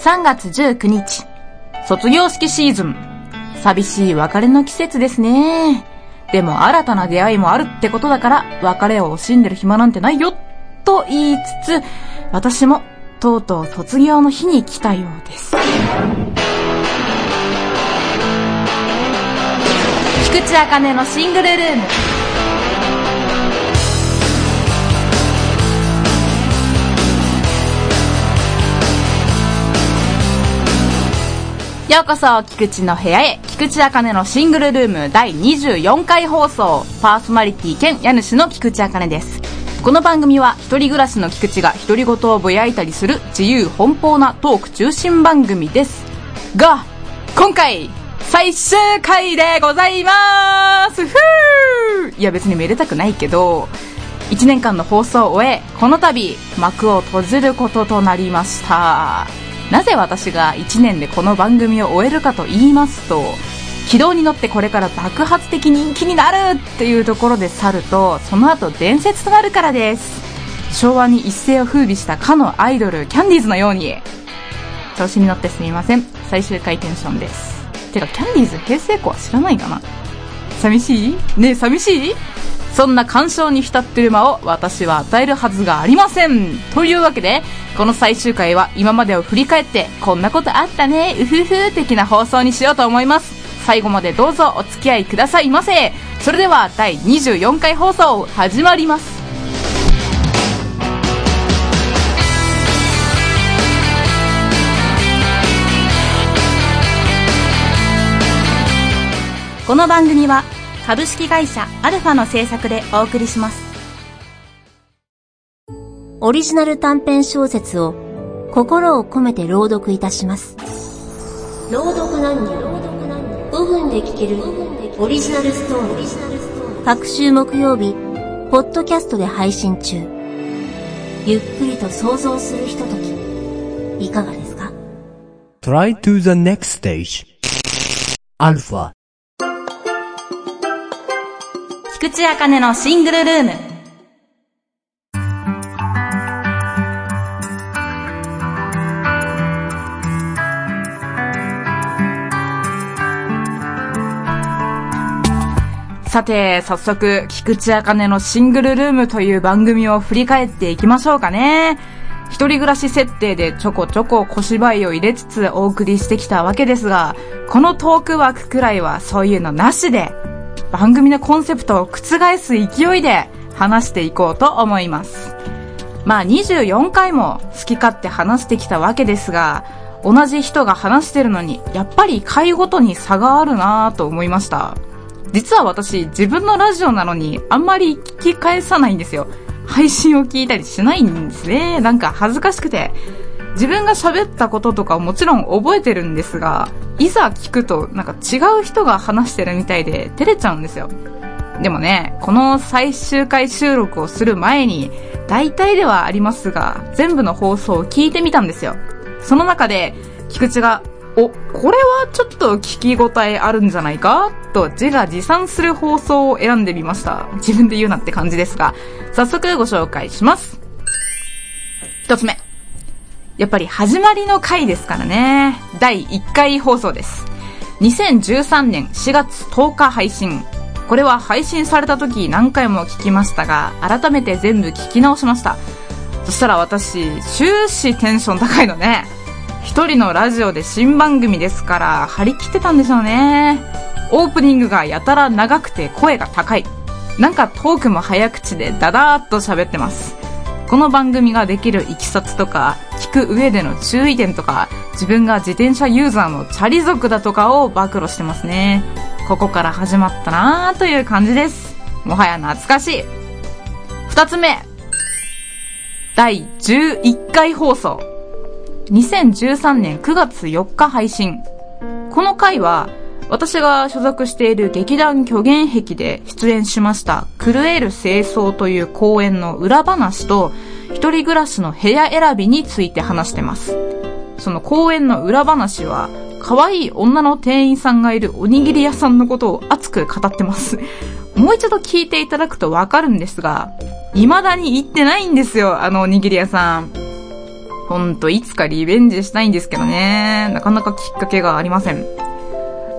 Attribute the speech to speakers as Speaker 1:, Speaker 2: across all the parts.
Speaker 1: 3月19日、卒業式シーズン。寂しい別れの季節ですね。でも新たな出会いもあるってことだから、別れを惜しんでる暇なんてないよ、と言いつつ、私もとうとう卒業の日に来たようです。菊池茜のシングルルーム。ようこそ、菊池の部屋へ、菊池茜のシングルルーム第24回放送、パーソナリティ兼家主の菊池茜です。この番組は、一人暮らしの菊池が独り言をぼやいたりする自由奔放なトーク中心番組です。が、今回、最終回でございますふーいや別にめでたくないけど、1年間の放送を終え、この度、幕を閉じることとなりました。なぜ私が1年でこの番組を終えるかと言いますと、軌道に乗ってこれから爆発的人気になるっていうところで去ると、その後伝説となるからです。昭和に一世を風靡したかのアイドル、キャンディーズのように。調子に乗ってすみません。最終回テンションです。てか、キャンディーズ平成子は知らないかな寂しい？ねえ、寂しい？そんな感傷に浸ってる間を私は与えるはずがありません。というわけで、この最終回は今までを振り返って、こんなことあったね、うふふ的な放送にしようと思います。最後までどうぞお付き合いくださいませ。それでは第24回放送始まります。この番組は株式会社アルファの制作でお送りします。
Speaker 2: オリジナル短編小説を心を込めて朗読いたします。朗読何人5分で聞けるオリジナルストーリー。各週木曜日、ポッドキャストで配信中。ゆっくりと想像するひととき、いかがですか
Speaker 3: ?Try to the next stage. アルファ
Speaker 1: 菊池茜のシングルルームさて、早速、菊池茜のシングルルームという番組を振り返っていきましょうかね。一人暮らし設定でちょこちょこ小芝居を入れつつお送りしてきたわけですが、このトーク枠くらいはそういうのなしで、番組のコンセプトを覆す勢いで話していこうと思います。まあ24回も好き勝手話してきたわけですが、同じ人が話してるのに、やっぱり回ごとに差があるなぁと思いました。実は私、自分のラジオなのに、あんまり聞き返さないんですよ。配信を聞いたりしないんですね。なんか恥ずかしくて。自分が喋ったこととかもちろん覚えてるんですが、いざ聞くとなんか違う人が話してるみたいで照れちゃうんですよ。でもね、この最終回収録をする前に、大体ではありますが、全部の放送を聞いてみたんですよ。その中で、菊池が、お、これはちょっと聞き応えあるんじゃないか？と自画自賛する放送を選んでみました。自分で言うなって感じですが、早速ご紹介します。一つ目。やっぱり始まりの回ですからね。第1回放送です。2013年4月10日配信。これは配信された時何回も聞きましたが、改めて全部聞き直しました。そしたら私、終始テンション高いのね。一人のラジオで新番組ですから、張り切ってたんでしょうね。オープニングがやたら長くて声が高い。なんかトークも早口でダダーっと喋ってます。この番組ができるいきさつとか、聞く上での注意点とか、自分が自転車ユーザーのチャリ族だとかを暴露してますね。ここから始まったなーという感じです。もはや懐かしい。二つ目。第11回放送。2013年9月4日配信。この回は、私が所属している劇団虚言壁で出演しました狂える清掃という公演の裏話と一人暮らしの部屋選びについて話してます。その公演の裏話は可愛い女の店員さんがいるおにぎり屋さんのことを熱く語ってます。もう一度聞いていただくとわかるんですが、未だに行ってないんですよ、あのおにぎり屋さん。ほんと、いつかリベンジしたいんですけどね。なかなかきっかけがありません。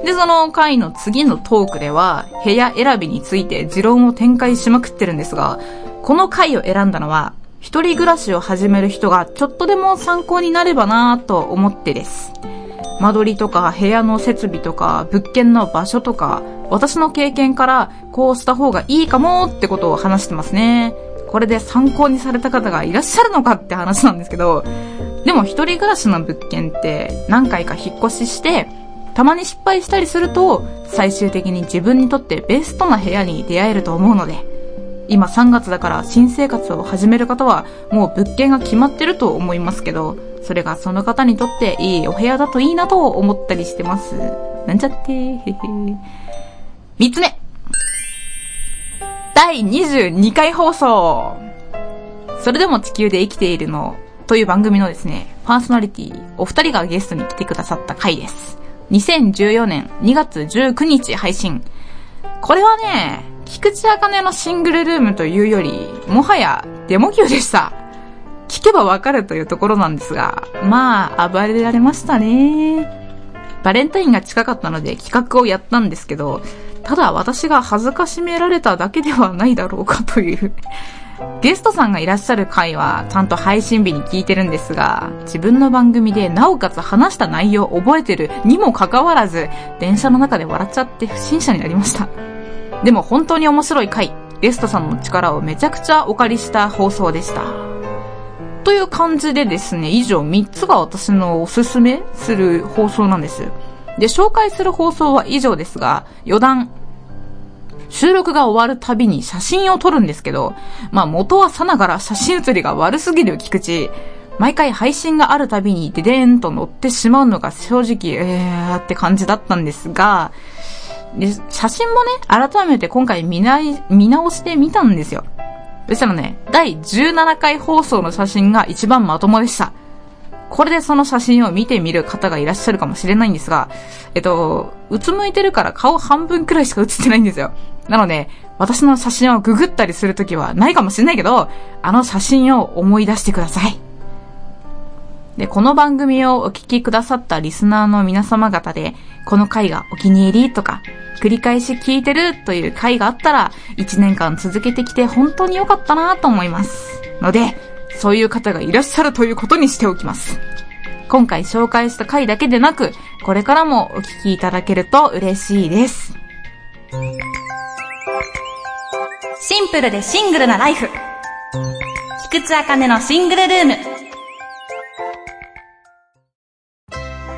Speaker 1: で、その回の次のトークでは、部屋選びについて持論を展開しまくってるんですが、この回を選んだのは、一人暮らしを始める人がちょっとでも参考になればなぁと思ってです。間取りとか部屋の設備とか物件の場所とか、私の経験からこうした方がいいかもってことを話してますね。これで参考にされた方がいらっしゃるのかって話なんですけど、でも一人暮らしの物件って何回か引っ越しして、たまに失敗したりすると、最終的に自分にとってベストな部屋に出会えると思うので、今3月だから新生活を始める方はもう物件が決まってると思いますけど、それがその方にとっていいお部屋だといいなと思ったりしてます。なんちゃって、へへ。三つ目第22回放送それでも地球で生きているの？という番組のですね、パーソナリティ、お二人がゲストに来てくださった回です。2014年2月19日配信。これはね、菊池茜のシングルルームというより、もはやデモ級でした。聞けばわかるというところなんですが、まあ、暴れられましたね。バレンタインが近かったので企画をやったんですけど、ただ私が恥ずかしめられただけではないだろうかというゲストさんがいらっしゃる回はちゃんと配信日に聞いてるんですが、自分の番組でなおかつ話した内容を覚えてるにもかかわらず、電車の中で笑っちゃって不審者になりました。でも本当に面白い回、ゲストさんの力をめちゃくちゃお借りした放送でした。という感じでですね、以上3つが私のおすすめする放送なんです。で、紹介する放送は以上ですが、余談、収録が終わるたびに写真を撮るんですけど、まあ元はさながら写真写りが悪すぎる菊池。毎回配信があるたびにデデーンと乗ってしまうのが正直、えーって感じだったんですが、で、写真もね、改めて今回見ない、見直してみたんですよ。そしたらね、第17回放送の写真が一番まともでした。これでその写真を見てみる方がいらっしゃるかもしれないんですが、えっと、うつむいてるから顔半分くらいしか写ってないんですよ。なので、私の写真をググったりするときはないかもしれないけど、あの写真を思い出してください。で、この番組をお聞きくださったリスナーの皆様方で、この回がお気に入りとか、繰り返し聞いてるという回があったら、1年間続けてきて本当に良かったなと思います。ので、そういう方がいらっしゃるということにしておきます。今回紹介した回だけでなく、これからもお聞きいただけると嬉しいです。シンプルでシングルなライフ。菊池茜のシングルルーム。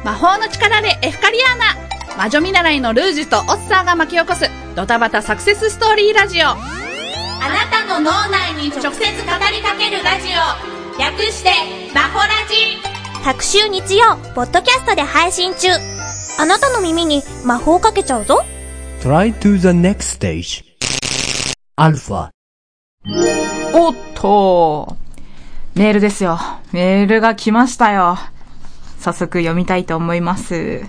Speaker 4: 魔法の力でエフカリアーナ。魔女見習いのルージュとオッサーが巻き起こす。ドタバタサクセスストーリーラジオ。
Speaker 5: あなたの脳内に直接語りかけるラジオ。略してマホラジ。
Speaker 2: 各週日曜ポッドキャストで配信中。あなたの耳に魔法をかけちゃうぞ。
Speaker 3: Try to the next stage. アルファ
Speaker 1: おっと。メールですよ。メールが来ましたよ早速読みたいと思います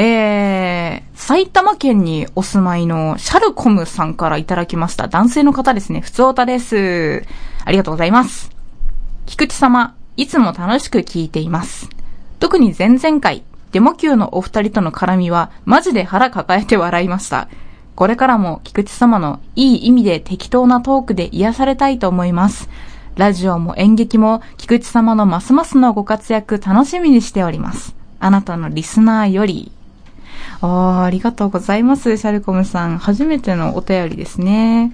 Speaker 1: えー、埼玉県にお住まいのシャルコムさんからいただきました男性の方ですね。ふつおたです。ありがとうございます。菊池様、いつも楽しく聞いています。特に前々回、デモ級のお二人との絡みは、マジで腹抱えて笑いました。これからも菊池様のいい意味で適当なトークで癒されたいと思います。ラジオも演劇も菊池様のますますのご活躍楽しみにしております。あなたのリスナーより、ああ、ありがとうございます、シャルコムさん。初めてのお便りですね。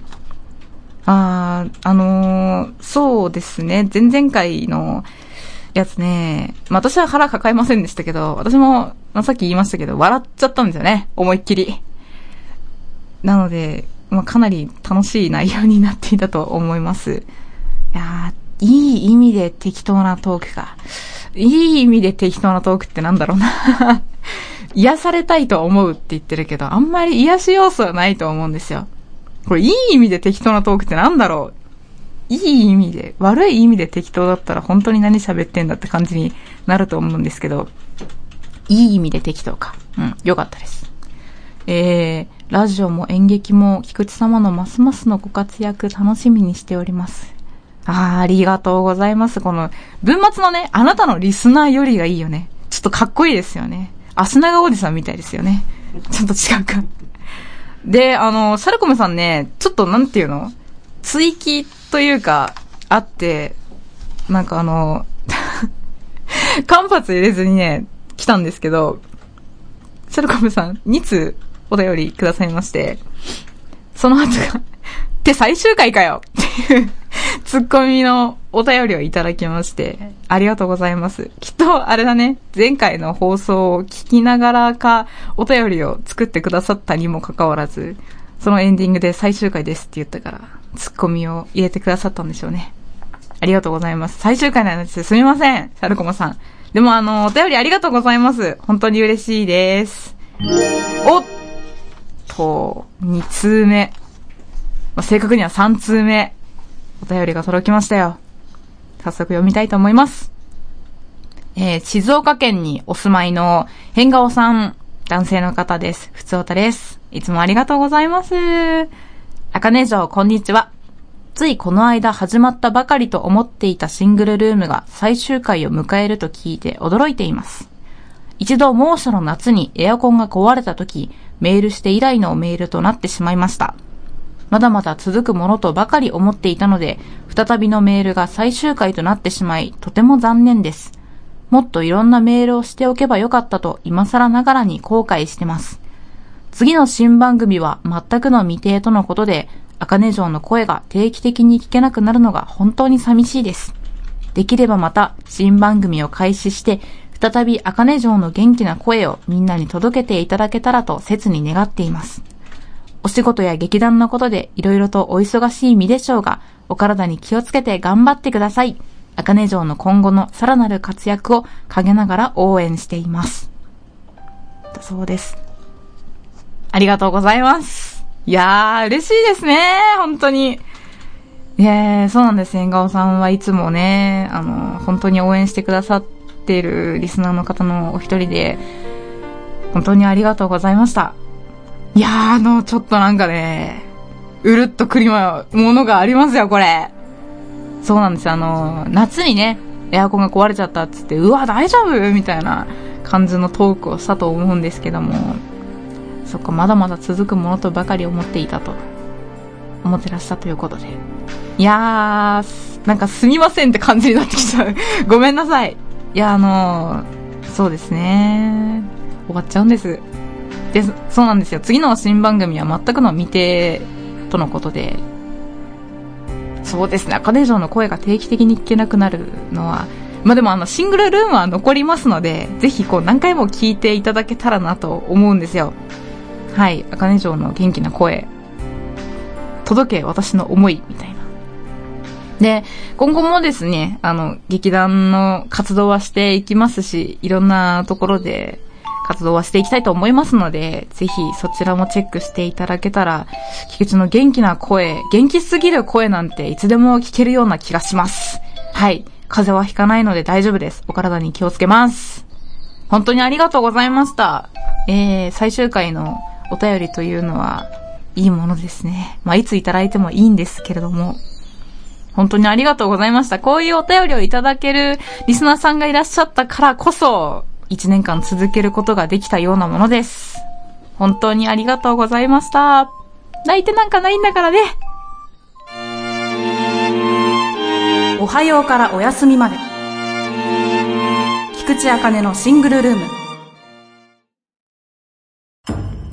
Speaker 1: ああ、あのー、そうですね。前々回のやつね、まあ、私は腹抱えませんでしたけど、私も、まあ、さっき言いましたけど、笑っちゃったんですよね。思いっきり。なので、まあ、かなり楽しい内容になっていたと思います。いやいい意味で適当なトークか。いい意味で適当なトークってなんだろうな 癒されたいと思うって言ってるけど、あんまり癒し要素はないと思うんですよ。これいい意味で適当なトークってなんだろういい意味で、悪い意味で適当だったら本当に何喋ってんだって感じになると思うんですけど、いい意味で適当か。うん、よかったです。えー、ラジオも演劇も菊池様のますますのご活躍楽しみにしております。あー、ありがとうございます。この、文末のね、あなたのリスナーよりがいいよね。ちょっとかっこいいですよね。アスナガおじさんみたいですよね。ちょっと違うか。で、あの、サルコムさんね、ちょっとなんていうの？追記というか、あって、なんかあの、間髪入れずにね、来たんですけど、サルコムさん、2通お便りくださいまして、その後が、って最終回かよっていうツッコミのお便りをいただきまして、ありがとうございます。きっと、あれだね、前回の放送を聞きながらか、お便りを作ってくださったにもかかわらず、そのエンディングで最終回ですって言ったから、ツッコミを入れてくださったんでしょうね。ありがとうございます。最終回なんです。すみません、サルコマさん。でもあの、お便りありがとうございます。本当に嬉しいです。おっと、2通目。正確には3通目。お便りが届きましたよ。早速読みたいと思います。えー静岡県にお住まいの変顔さん、男性の方です。ふつおたです。いつもありがとうございます。あかね城、こんにちは。ついこの間始まったばかりと思っていたシングルルームが最終回を迎えると聞いて驚いています。一度猛暑の夏にエアコンが壊れた時、メールして以来のメールとなってしまいました。まだまだ続くものとばかり思っていたので、再びのメールが最終回となってしまい、とても残念です。もっといろんなメールをしておけばよかったと、今更ながらに後悔してます。次の新番組は全くの未定とのことで、茜城の声が定期的に聞けなくなるのが本当に寂しいです。できればまた新番組を開始して、再び茜城の元気な声をみんなに届けていただけたらと切に願っています。お仕事や劇団のことでいろいろとお忙しい身でしょうが、お体に気をつけて頑張ってください。茜城の今後のさらなる活躍を陰ながら応援しています。だそうです。ありがとうございます。いやー、嬉しいですね。本当に。いやーそうなんです。縁顔さんはいつもね、あの、本当に応援してくださっているリスナーの方のお一人で、本当にありがとうございました。いやー、あの、ちょっとなんかね、うるっとくりまものがありますよ、これ。そうなんですよ。あの、夏にね、エアコンが壊れちゃったっつって、うわ、大丈夫？みたいな感じのトークをしたと思うんですけども、そっか、まだまだ続くものとばかり思っていたと、思ってらっしゃということで。いやー、なんかすみませんって感じになってきちゃう。ごめんなさい。いや、あのそうですね。終わっちゃうんです。で、そうなんですよ。次の新番組は全くの未定とのことで、そうですね。アカデ城の声が定期的に聞けなくなるのは、まあでもあの、シングルルームは残りますので、ぜひこう何回も聞いていただけたらなと思うんですよ。はい。アカネ城の元気な声。届け私の思い、みたいな。で、今後もですね、あの、劇団の活動はしていきますし、いろんなところで活動はしていきたいと思いますので、ぜひそちらもチェックしていただけたら、菊池の元気な声、元気すぎる声なんていつでも聞けるような気がします。はい。風邪はひかないので大丈夫です。お体に気をつけます。本当にありがとうございました。えー、最終回のお便りというのは、いいものですね。まあ、いついただいてもいいんですけれども、本当にありがとうございました。こういうお便りをいただけるリスナーさんがいらっしゃったからこそ、一年間続けることができたようなものです。本当にありがとうございました。泣いてなんかないんだからね。おはようからお休みまで。菊池茜のシングルルーム。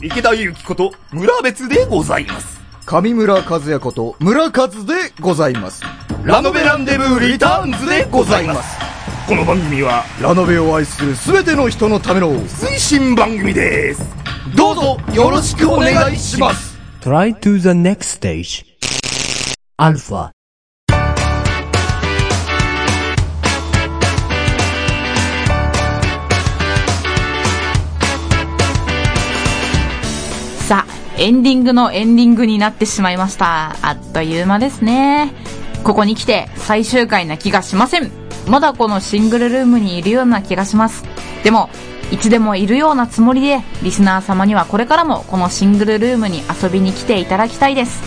Speaker 6: 池田祐希こと村別でございます。
Speaker 7: 上村和也こと村和でございます。
Speaker 6: ラノベランデブーリターンズでございます。この番組は
Speaker 7: ラノベを愛するすべての人のための
Speaker 6: 推進番組です。どうぞよろしくお願いします。
Speaker 3: Try to the next stage. Alpha.
Speaker 1: さあ、エンディングのエンディングになってしまいました。あっという間ですね。ここに来て最終回な気がしません。まだこのシングルルームにいるような気がします。でも、いつでもいるようなつもりで、リスナー様にはこれからもこのシングルルームに遊びに来ていただきたいです。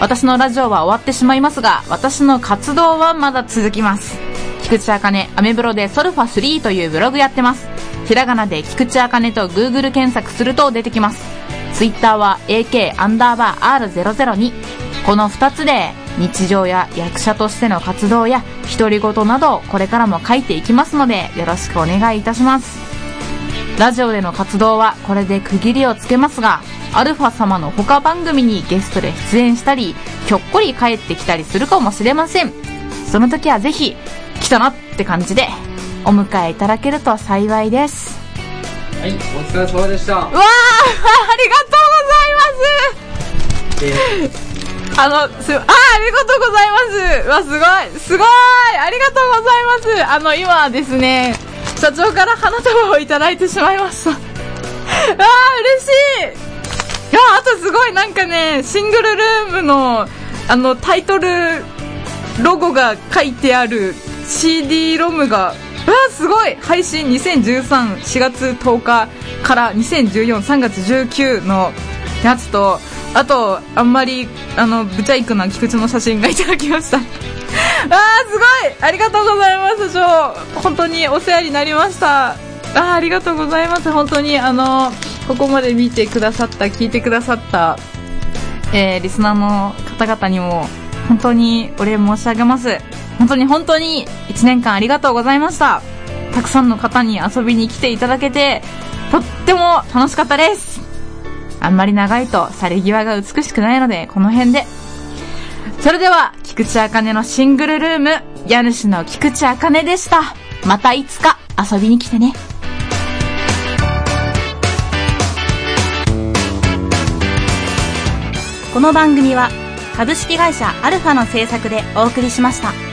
Speaker 1: 私のラジオは終わってしまいますが、私の活動はまだ続きます。菊池あかね、アメブロでソルファ3というブログやってます。ひらがなで菊池あかねと Google 検索すると出てきます。ツイッターは AK アンダーバー R002。この2つで日常や役者としての活動や独り言などこれからも書いていきますのでよろしくお願いいたします。ラジオでの活動はこれで区切りをつけますが、アルファ様の他番組にゲストで出演したり、ひょっこり帰ってきたりするかもしれません。その時はぜひ、来たなって感じで、お迎えいただけると幸いです。
Speaker 8: はい、お疲れ様でした。
Speaker 1: うわーありがとうございますあの、す、あありがとうございます。わ、すごい。すごい。ありがとうございます。あの、今ですね、社長から花束をいただいてしまいました。あー嬉しい。いや、あとすごいなんかね、シングルルームの、あの、タイトル、ロゴが書いてある CD ロムが、うわ、すごい。配信2013、4月10日から2014、3月19のやつと、あと、あんまり、あの、ブチャイクな菊池の写真がいただきました。あー、すごいありがとうございます、長本当にお世話になりました。あー、ありがとうございます。本当に、あの、ここまで見てくださった、聞いてくださった、えー、リスナーの方々にも、本当にお礼申し上げます。本当に本当に1年間ありがとうございました。たくさんの方に遊びに来ていただけて、とっても楽しかったです。あんまり長いと去り際が美しくないので、この辺で。それでは、菊池茜のシングルルーム、家主の菊池茜でした。またいつか遊びに来てね。
Speaker 2: この番組は株式会社アルファの制作でお送りしました。